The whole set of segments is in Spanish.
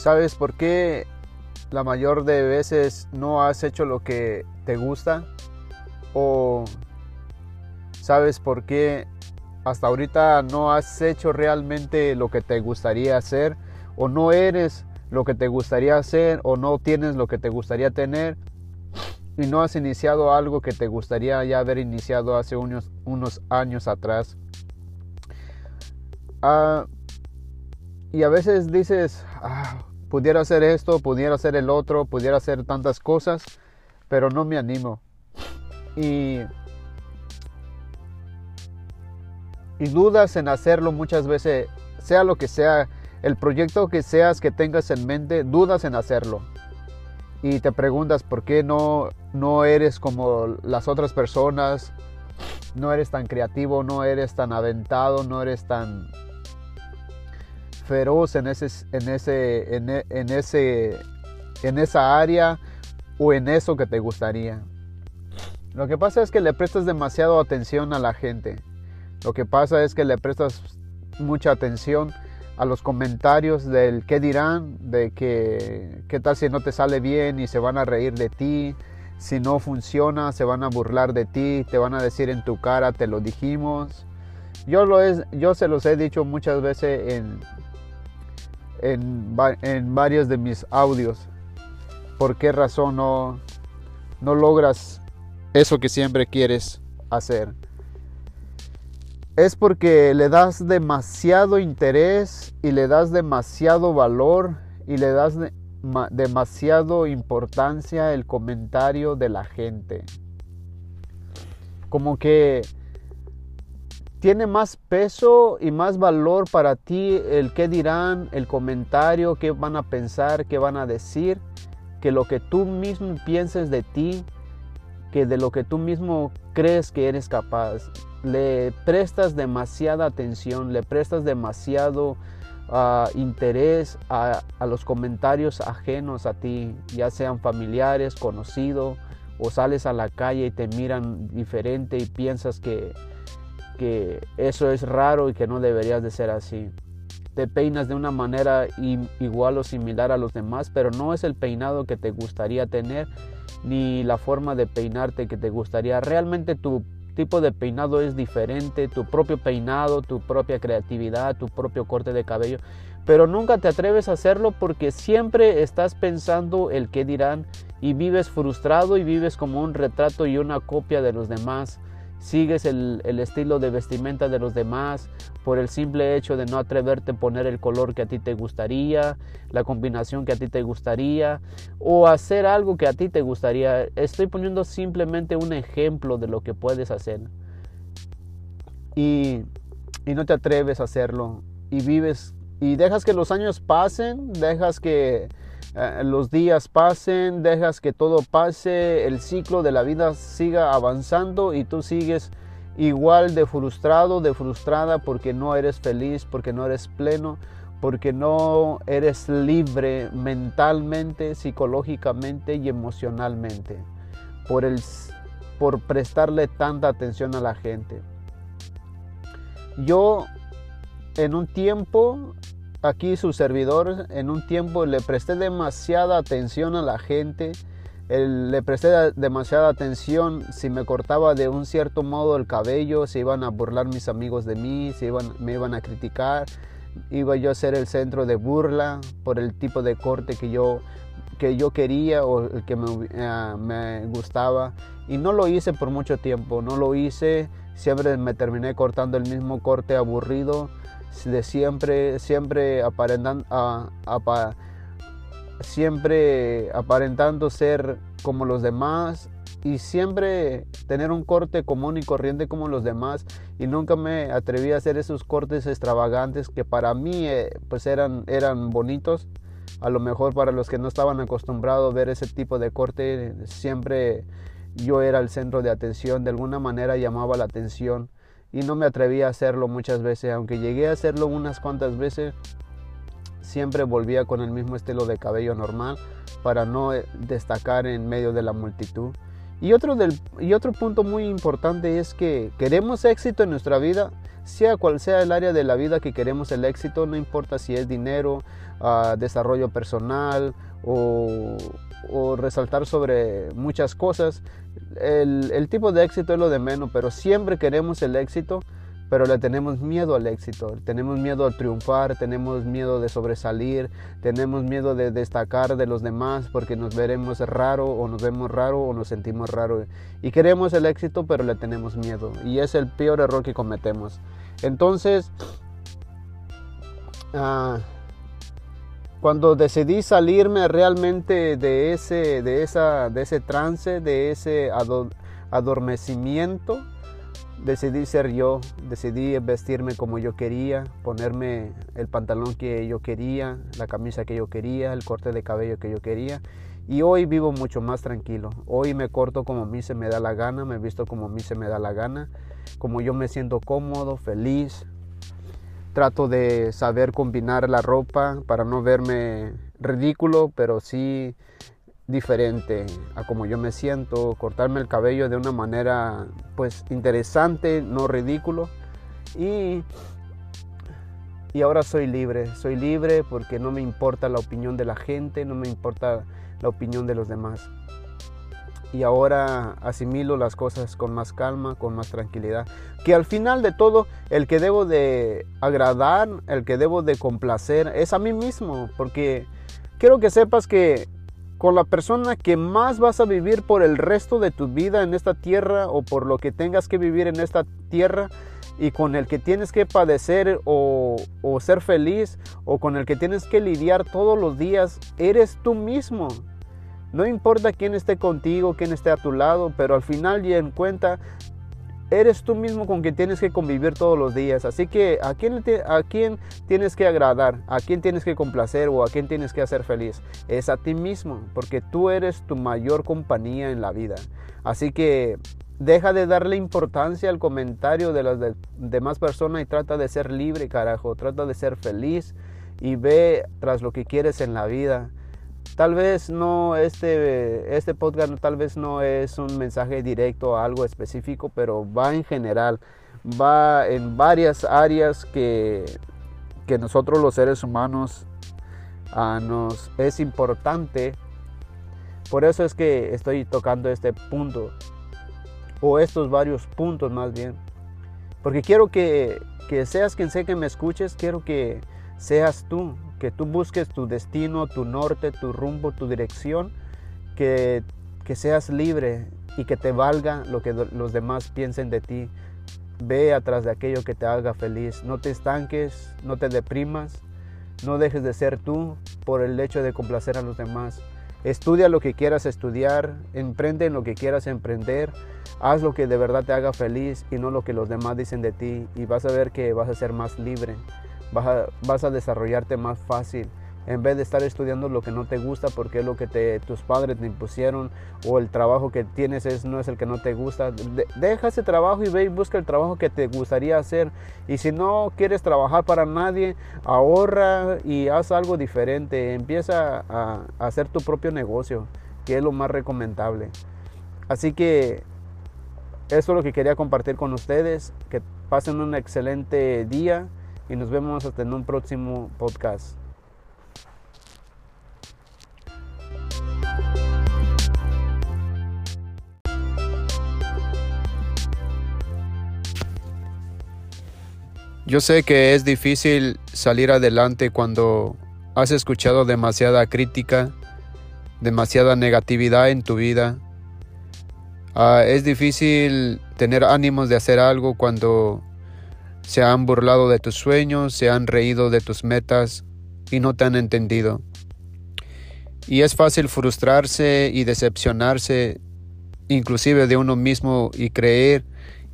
¿Sabes por qué la mayor de veces no has hecho lo que te gusta? ¿O sabes por qué hasta ahorita no has hecho realmente lo que te gustaría hacer? ¿O no eres lo que te gustaría hacer? ¿O no tienes lo que te gustaría tener? Y no has iniciado algo que te gustaría ya haber iniciado hace unos, unos años atrás. Ah, y a veces dices, ah, pudiera hacer esto, pudiera hacer el otro, pudiera hacer tantas cosas, pero no me animo. Y, y dudas en hacerlo muchas veces, sea lo que sea, el proyecto que seas que tengas en mente, dudas en hacerlo. Y te preguntas por qué no, no eres como las otras personas, no eres tan creativo, no eres tan aventado, no eres tan feroz en, ese, en, ese, en, ese, en esa área o en eso que te gustaría. Lo que pasa es que le prestas demasiado atención a la gente. Lo que pasa es que le prestas mucha atención a los comentarios del qué dirán, de que qué tal si no te sale bien y se van a reír de ti, si no funciona se van a burlar de ti, te van a decir en tu cara te lo dijimos. Yo, lo es, yo se los he dicho muchas veces en, en, varios de mis audios. ¿Por qué razón no, no logras eso que siempre quieres hacer? Es porque le das demasiado interés y le das demasiado valor y le das demasiado importancia el comentario de la gente. Como que tiene más peso y más valor para ti el qué dirán, el comentario, qué van a pensar, qué van a decir, que lo que tú mismo pienses de ti, que de lo que tú mismo crees que eres capaz. Le prestas demasiada atención, le prestas demasiado ah, interés a, a los comentarios ajenos a ti, ya sean familiares, conocidos, o sales a la calle y te miran diferente y piensas que que eso es raro y que no deberías de ser así. Te peinas de una manera igual o similar a los demás, pero no es el peinado que te gustaría tener ni la forma de peinarte que te gustaría. Realmente tu tipo de peinado es diferente, tu propio peinado, tu propia creatividad, tu propio corte de cabello, pero nunca te atreves a hacerlo porque siempre estás pensando el qué dirán y vives frustrado y vives como un retrato y una copia de los demás sigues el, estilo de vestimenta de los demás por el simple hecho de no atreverte a poner el color que a ti te gustaría, la combinación que a ti te gustaría o hacer algo que a ti te gustaría. Estoy poniendo simplemente un ejemplo de lo que puedes hacer. Y, y no te atreves a hacerlo y vives y dejas que los años pasen, dejas que los días pasen, dejas que todo pase, el ciclo de la vida siga avanzando y tú sigues igual de frustrado, de frustrada porque no eres feliz, porque no eres pleno, porque no eres libre mentalmente, psicológicamente y emocionalmente por, el, por prestarle tanta atención a la gente. Yo en un tiempo aquí su servidor en un tiempo le presté demasiada atención a la gente, le presté demasiada atención si me cortaba de un cierto modo el cabello, se iban a burlar mis amigos de mí, se iban, me iban a criticar, iba yo a ser el centro de burla por el tipo de corte que yo, que yo quería o el que me, eh, me gustaba. Y no lo hice por mucho tiempo, no lo hice, siempre me terminé cortando el mismo corte aburrido de siempre, siempre aparentando, siempre aparentando ser como los demás y siempre tener un corte común y corriente como los demás. Y nunca me atreví a hacer esos cortes extravagantes que para mí eh, pues eran, eran bonitos. A lo mejor para los que no estaban acostumbrados a ver ese tipo de corte siempre yo era el centro de atención. De alguna manera llamaba la atención y no me atreví a hacerlo muchas veces, aunque llegué a hacerlo unas cuantas veces, siempre volvía con el mismo estilo de cabello normal para no eh, destacar en medio de la multitud. Y otro, del, y otro punto muy importante es que queremos éxito en nuestra vida, sea cual sea el área de la vida que queremos el éxito, no importa si es dinero, ah, desarrollo personal o, resaltar sobre muchas cosas, el, el tipo de éxito es lo de menos, pero siempre queremos el éxito pero le tenemos miedo al éxito, tenemos miedo a triunfar, tenemos miedo de sobresalir, tenemos miedo de destacar de los demás porque nos veremos raro o nos vemos raro o nos sentimos raro. Y queremos el éxito, pero le tenemos miedo. Y es el peor error que cometemos. Entonces, ah, cuando decidí salirme realmente de ese, de esa, de ese trance, de ese adormecimiento, decidí ser yo, decidí vestirme como yo quería, ponerme el pantalón que yo quería, la camisa que yo quería, el corte de cabello que yo quería. Y hoy vivo mucho más tranquilo. Hoy me corto como a mí se me da la gana, me visto como a mí se me da la gana, como yo me siento cómodo, feliz. Trato de saber combinar la ropa para no verme ridículo, pero sí diferente a como yo me siento, cortarme el cabello de una manera pues interesante, no ridículo. Y, y ahora soy libre, soy libre porque no me importa la opinión de la gente, no me importa la opinión de los demás. Y ahora asimilo las cosas con más calma, con más tranquilidad. Que al final de todo, el que debo de agradar, el que debo de complacer, es a mí mismo. Porque quiero que sepas que con la persona que más vas a vivir por el resto de tu vida en esta tierra o por lo que tengas que vivir en esta tierra y con el que tienes que padecer o, ser feliz o con el que tienes que lidiar todos los días, eres tú mismo. No importa quién esté contigo, quién esté a tu lado, pero al final y en cuenta eres tú mismo con quien tienes que convivir todos los días. Así que ¿a quién, a quién tienes que agradar, a quién tienes que complacer o a quién tienes que hacer feliz. Es a ti mismo, porque tú eres tu mayor compañía en la vida. Así que deja de darle importancia al comentario de las demás personas y trata de ser libre, carajo. Trata de ser feliz y ve tras lo que quieres en la vida. Tal vez no, este, este podcast tal vez no es un mensaje directo a algo específico, pero va en general, va en varias áreas que, que nosotros los seres humanos ah, nos es importante. Por eso es que estoy tocando este punto, o estos varios puntos más bien. Porque quiero que, que seas quien sea que me escuches, quiero que seas tú, que tú busques tu destino, tu norte, tu rumbo, tu dirección, que, que seas libre y que te valga lo que los demás piensen de ti. Ve atrás de aquello que te haga feliz. No te estanques, no te deprimas, no dejes de ser tú por el hecho de complacer a los demás. Estudia lo que quieras estudiar, emprende en lo que quieras emprender, haz lo que de verdad te haga feliz y no lo que los demás dicen de ti y vas a ver que vas a ser más libre vas a, desarrollarte más fácil en vez de estar estudiando lo que no te gusta porque es lo que tus padres te impusieron o el trabajo que tienes es, no es el que no te gusta. deja ese trabajo y ve y busca el trabajo que te gustaría hacer. Y si no quieres trabajar para nadie, ahorra y haz algo diferente. Empieza a hacer tu propio negocio, que es lo más recomendable. Así que eso es lo que quería compartir con ustedes. Que pasen un excelente día y nos vemos hasta en un próximo podcast. Yo sé que es difícil salir adelante cuando has escuchado demasiada crítica, demasiada negatividad en tu vida. Ah, es difícil tener ánimos de hacer algo cuando se han burlado de tus sueños, se han reído de tus metas y no te han entendido. Y es fácil frustrarse y decepcionarse inclusive de uno mismo y creer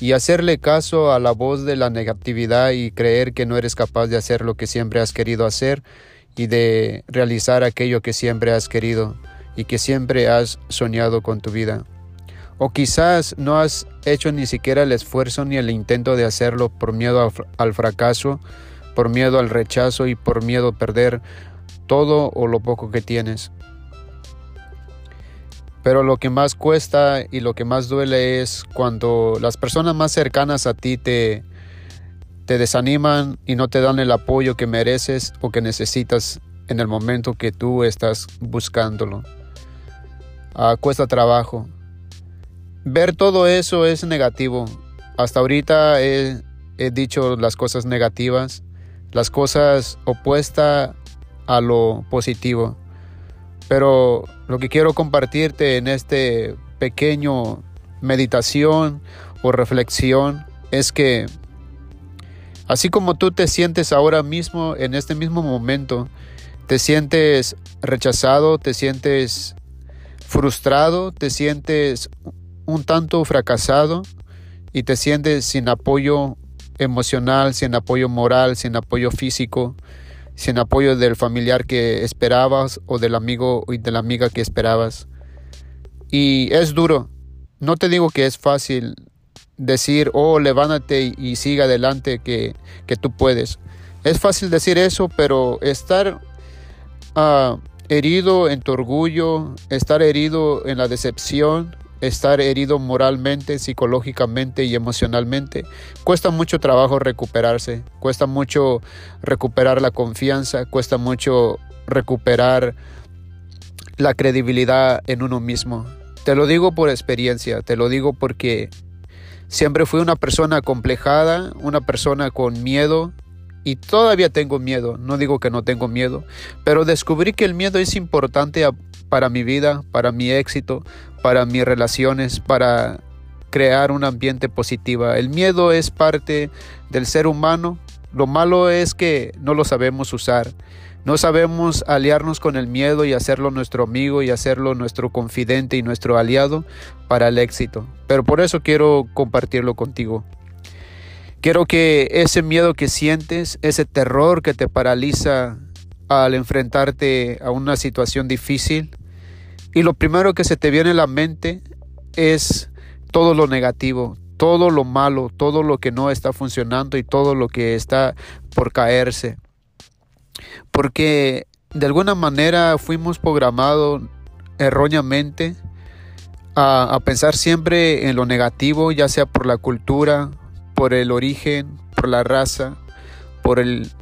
y hacerle caso a la voz de la negatividad y creer que no eres capaz de hacer lo que siempre has querido hacer y de realizar aquello que siempre has querido y que siempre has soñado con tu vida. O quizás no has hecho ni siquiera el esfuerzo ni el intento de hacerlo por miedo al fracaso, por miedo al rechazo y por miedo a perder todo o lo poco que tienes. Pero lo que más cuesta y lo que más duele es cuando las personas más cercanas a ti te, te desaniman y no te dan el apoyo que mereces o que necesitas en el momento que tú estás buscándolo. Ah, cuesta trabajo. Ver todo eso es negativo. Hasta ahorita he, he dicho las cosas negativas, las cosas opuestas a lo positivo. Pero lo que quiero compartirte en este pequeño meditación o reflexión es que así como tú te sientes ahora mismo, en este mismo momento, te sientes rechazado, te sientes frustrado, te sientes un tanto fracasado y te sientes sin apoyo emocional, sin apoyo moral, sin apoyo físico, sin apoyo del familiar que esperabas o del amigo y de la amiga que esperabas. Y es duro. No te digo que es fácil decir, oh, levántate y, siga adelante que, que, tú puedes. Es fácil decir eso, pero estar ah, herido en tu orgullo, estar herido en la decepción, estar herido moralmente, psicológicamente y emocionalmente, cuesta mucho trabajo recuperarse, cuesta mucho recuperar la confianza, cuesta mucho recuperar la credibilidad en uno mismo. Te lo digo por experiencia, te lo digo porque siempre fui una persona complejada, una persona con miedo y todavía tengo miedo, no digo que no tengo miedo, pero descubrí que el miedo es importante para mi vida, para mi éxito, para mis relaciones, para crear un ambiente positivo. El miedo es parte del ser humano, lo malo es que no lo sabemos usar. No sabemos aliarnos con el miedo y hacerlo nuestro amigo y hacerlo nuestro confidente y nuestro aliado para el éxito. Pero por eso quiero compartirlo contigo. Quiero que ese miedo que sientes, ese terror que te paraliza al enfrentarte a una situación difícil, y lo primero que se te viene a la mente es todo lo negativo, todo lo malo, todo lo que no está funcionando y todo lo que está por caerse. Porque de alguna manera fuimos programados erróneamente a, pensar siempre en lo negativo, ya sea por la cultura, por el origen, por la raza, por el,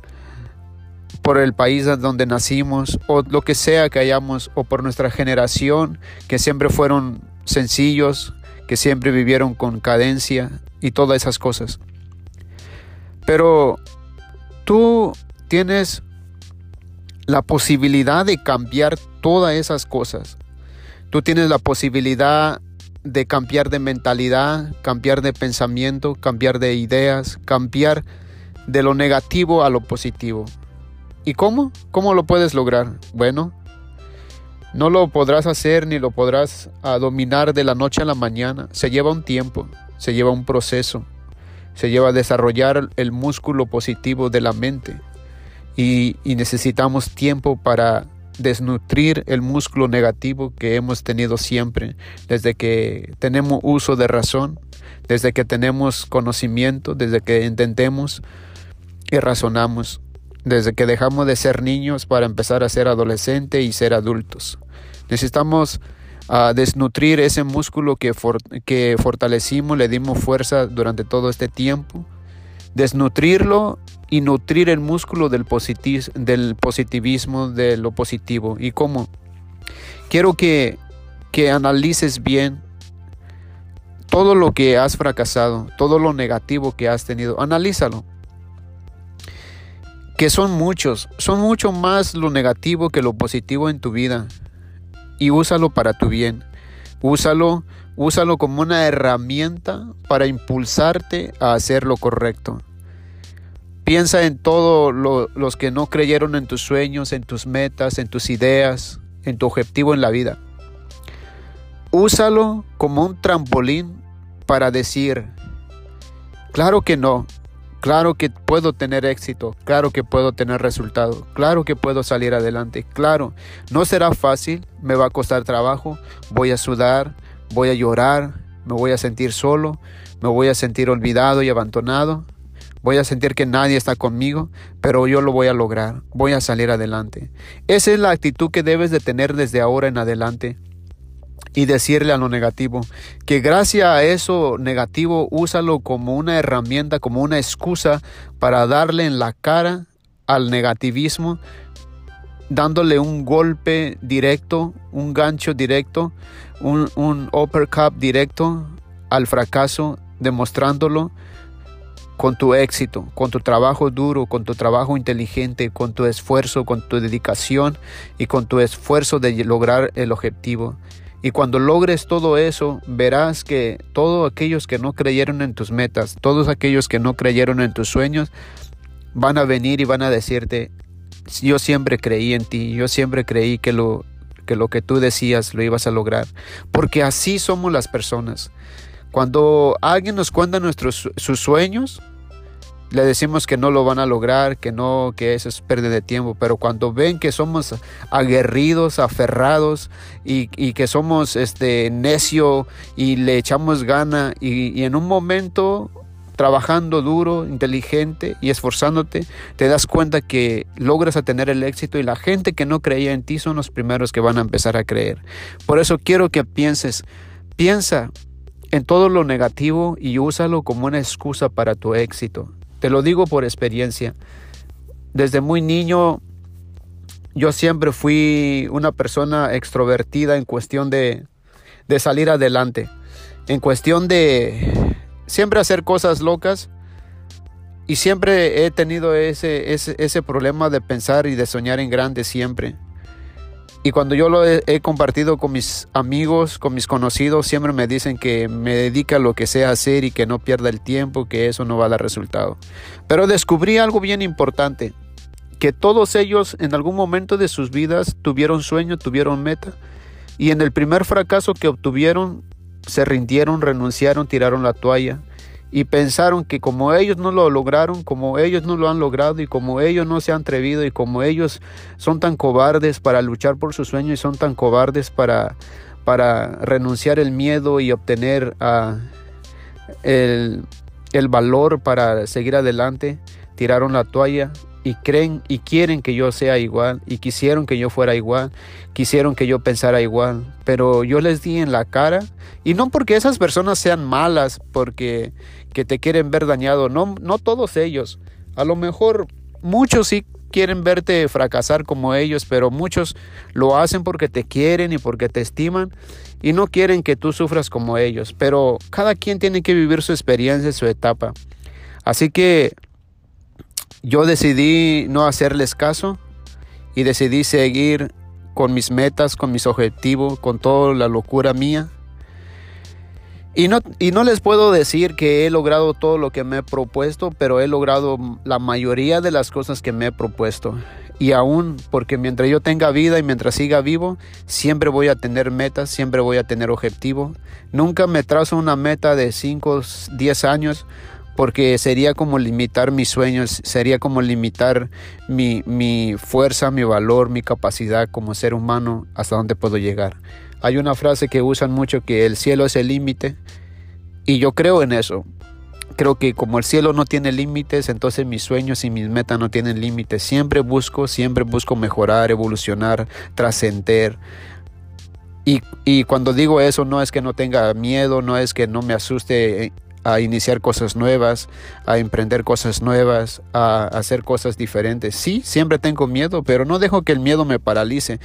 por el país donde nacimos, o lo que sea que hayamos, o por nuestra generación, que siempre fueron sencillos, que siempre vivieron con cadencia y todas esas cosas. Pero tú tienes la posibilidad de cambiar todas esas cosas. Tú tienes la posibilidad de cambiar de mentalidad, cambiar de pensamiento, cambiar de ideas, cambiar de lo negativo a lo positivo. ¿Y cómo? ¿Cómo lo puedes lograr? Bueno, no lo podrás hacer ni lo podrás ah, dominar de la noche a la mañana. Se lleva un tiempo, se lleva un proceso, se lleva a desarrollar el músculo positivo de la mente y, necesitamos tiempo para desnutrir el músculo negativo que hemos tenido siempre, desde que tenemos uso de razón, desde que tenemos conocimiento, desde que entendemos y razonamos, desde que dejamos de ser niños para empezar a ser adolescentes y ser adultos. Necesitamos ah, desnutrir ese músculo que, fortalecimos, le dimos fuerza durante todo este tiempo, desnutrirlo y nutrir el músculo del, del positivismo, de lo positivo. ¿Y cómo? Quiero que analices bien todo lo que has fracasado, todo lo negativo que has tenido. Analízalo. Que son muchos, son mucho más lo negativo que lo positivo en tu vida. Y úsalo para tu bien. Úsalo, úsalo como una herramienta para impulsarte a hacer lo correcto. Piensa en todos los que no creyeron en tus sueños, en tus metas, en tus ideas, en tu objetivo en la vida. Úsalo como un trampolín para decir, claro que no, claro que puedo tener éxito, claro que puedo tener resultado, claro que puedo salir adelante, claro, no será fácil, me va a costar trabajo, voy a sudar, voy a llorar, me voy a sentir solo, me voy a sentir olvidado y abandonado, voy a sentir que nadie está conmigo, pero yo lo voy a lograr, voy a salir adelante. Esa es la actitud que debes de tener desde ahora en adelante. Y decirle a lo negativo que gracias a eso negativo úsalo como una herramienta, como una excusa para darle en la cara al negativismo, dándole un golpe directo, un gancho directo, un, un uppercut directo al fracaso, demostrándolo con tu éxito, con tu trabajo duro, con tu trabajo inteligente, con tu esfuerzo, con tu dedicación y con tu esfuerzo de lograr el objetivo. Y cuando logres todo eso, verás que todos aquellos que no creyeron en tus metas, todos aquellos que no creyeron en tus sueños, van a venir y van a decirte, yo siempre creí en ti, yo siempre creí que lo que, tú decías lo ibas a lograr. Porque así somos las personas. Cuando alguien nos cuenta nuestros sus sueños, le decimos que no lo van a lograr, que no, que eso es pérdida de tiempo, pero cuando ven que somos aguerridos, aferrados y, que somos este necio y le echamos gana y, y en un momento trabajando duro, inteligente y esforzándote, te das cuenta que logras tener el éxito y la gente que no creía en ti son los primeros que van a empezar a creer. Por eso quiero que pienses, piensa en todo lo negativo y úsalo como una excusa para tu éxito. Te lo digo por experiencia. Desde muy niño yo siempre fui una persona extrovertida en cuestión de, de salir adelante, en cuestión de siempre hacer cosas locas y siempre he tenido ese, ese, ese problema de pensar y de soñar en grande siempre. Y cuando yo lo he, compartido con mis amigos, con mis conocidos, siempre me dicen que me dedica lo que sea hacer y que no pierda el tiempo, que eso no va a dar resultado. Pero descubrí algo bien importante, que todos ellos en algún momento de sus vidas tuvieron sueño, tuvieron meta, y en el primer fracaso que obtuvieron, se rindieron, renunciaron, tiraron la toalla y pensaron que como ellos no lo lograron, como ellos no lo han logrado y como ellos no se han atrevido y como ellos son tan cobardes para luchar por sus sueños y son tan cobardes para, para renunciar el miedo y obtener ah, el, el valor para seguir adelante, tiraron la toalla y creen y quieren que yo sea igual y quisieron que yo fuera igual, quisieron que yo pensara igual, pero yo les di en la cara y no porque esas personas sean malas, porque que te quieren ver dañado, no no todos ellos. A lo mejor muchos sí quieren verte fracasar como ellos, pero muchos lo hacen porque te quieren y porque te estiman y no quieren que tú sufras como ellos, pero cada quien tiene que vivir su experiencia, su etapa. Así que yo decidí no hacerles caso y decidí seguir con mis metas, con mis objetivos, con toda la locura mía. Y no, y no les puedo decir que he logrado todo lo que me he propuesto, pero he logrado la mayoría de las cosas que me he propuesto. Y aún porque mientras yo tenga vida y mientras siga vivo, siempre voy a tener metas, siempre voy a tener objetivos. Nunca me trazo una meta de 5, 10 años porque sería como limitar mis sueños, sería como limitar mi, mi, fuerza, mi valor, mi capacidad como ser humano hasta dónde puedo llegar. Hay una frase que usan mucho que el cielo es el límite y yo creo en eso. Creo que como el cielo no tiene límites, entonces mis sueños y mis metas no tienen límites. Siempre busco, siempre busco mejorar, evolucionar, trascender. Y, y, cuando digo eso no es que no tenga miedo, no es que no me asuste a iniciar cosas nuevas, a emprender cosas nuevas, a hacer cosas diferentes. Sí, siempre tengo miedo, pero no dejo que el miedo me paralice.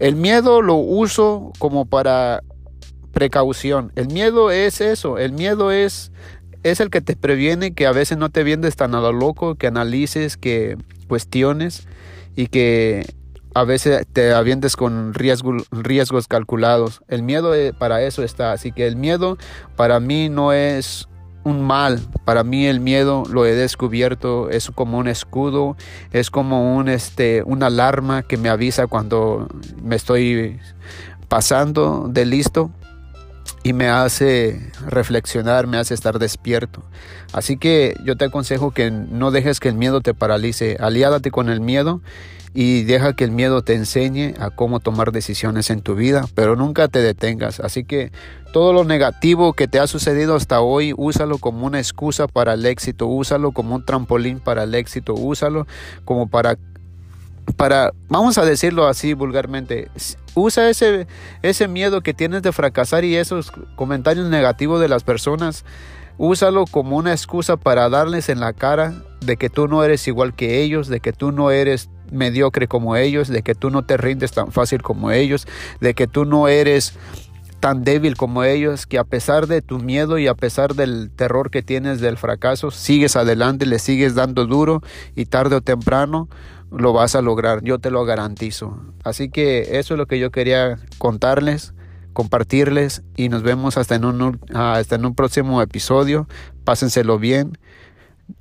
El miedo lo uso como para precaución. El miedo es eso, el miedo es es el que te previene que a veces no te vienes tan a lo loco, que analices, que cuestiones y que a veces te avientes con riesgos, calculados. El miedo eh, para eso está. Así que el miedo para mí no es un mal. Para mí el miedo lo he descubierto, es como un escudo, es como un este una alarma que me avisa cuando me estoy pasando de listo y me hace reflexionar, me hace estar despierto. Así que yo te aconsejo que no dejes que el miedo te paralice, aliádate con el miedo y deja que el miedo te enseñe a cómo tomar decisiones en tu vida, pero nunca te detengas. Así que todo lo negativo que te ha sucedido hasta hoy, úsalo como una excusa para el éxito, úsalo como un trampolín para el éxito, úsalo como para para, vamos a decirlo así vulgarmente, usa ese, ese miedo que tienes de fracasar y esos comentarios negativos de las personas, úsalo como una excusa para darles en la cara de que tú no eres igual que ellos, de que tú no eres mediocre como ellos, de que tú no te rindes tan fácil como ellos, de que tú no eres tan débil como ellos, que a pesar de tu miedo y a pesar del terror que tienes del fracaso, sigues adelante, le sigues dando duro y tarde o temprano lo vas a lograr, yo te lo garantizo. Así que eso es lo que yo quería contarles, compartirles y nos vemos hasta en un, hasta en un próximo episodio. Pásenselo bien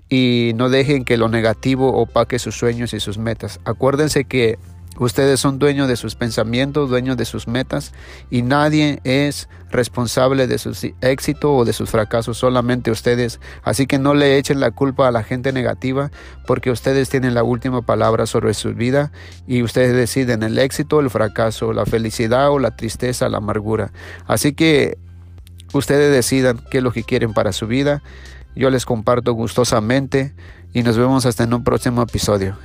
y no dejen que lo negativo opaque sus sueños y sus metas. Acuérdense que Ustedes son dueños de sus pensamientos, dueños de sus metas y nadie es responsable de su éxito o de sus fracasos, solamente ustedes. Así que no le echen la culpa a la gente negativa porque ustedes tienen la última palabra sobre su vida y ustedes deciden el éxito, el fracaso, la felicidad o la tristeza, la amargura. Así que ustedes decidan qué es lo que quieren para su vida. Yo les comparto gustosamente y nos vemos hasta en un próximo episodio.